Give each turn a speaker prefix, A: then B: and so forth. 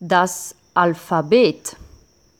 A: Das Alphabet.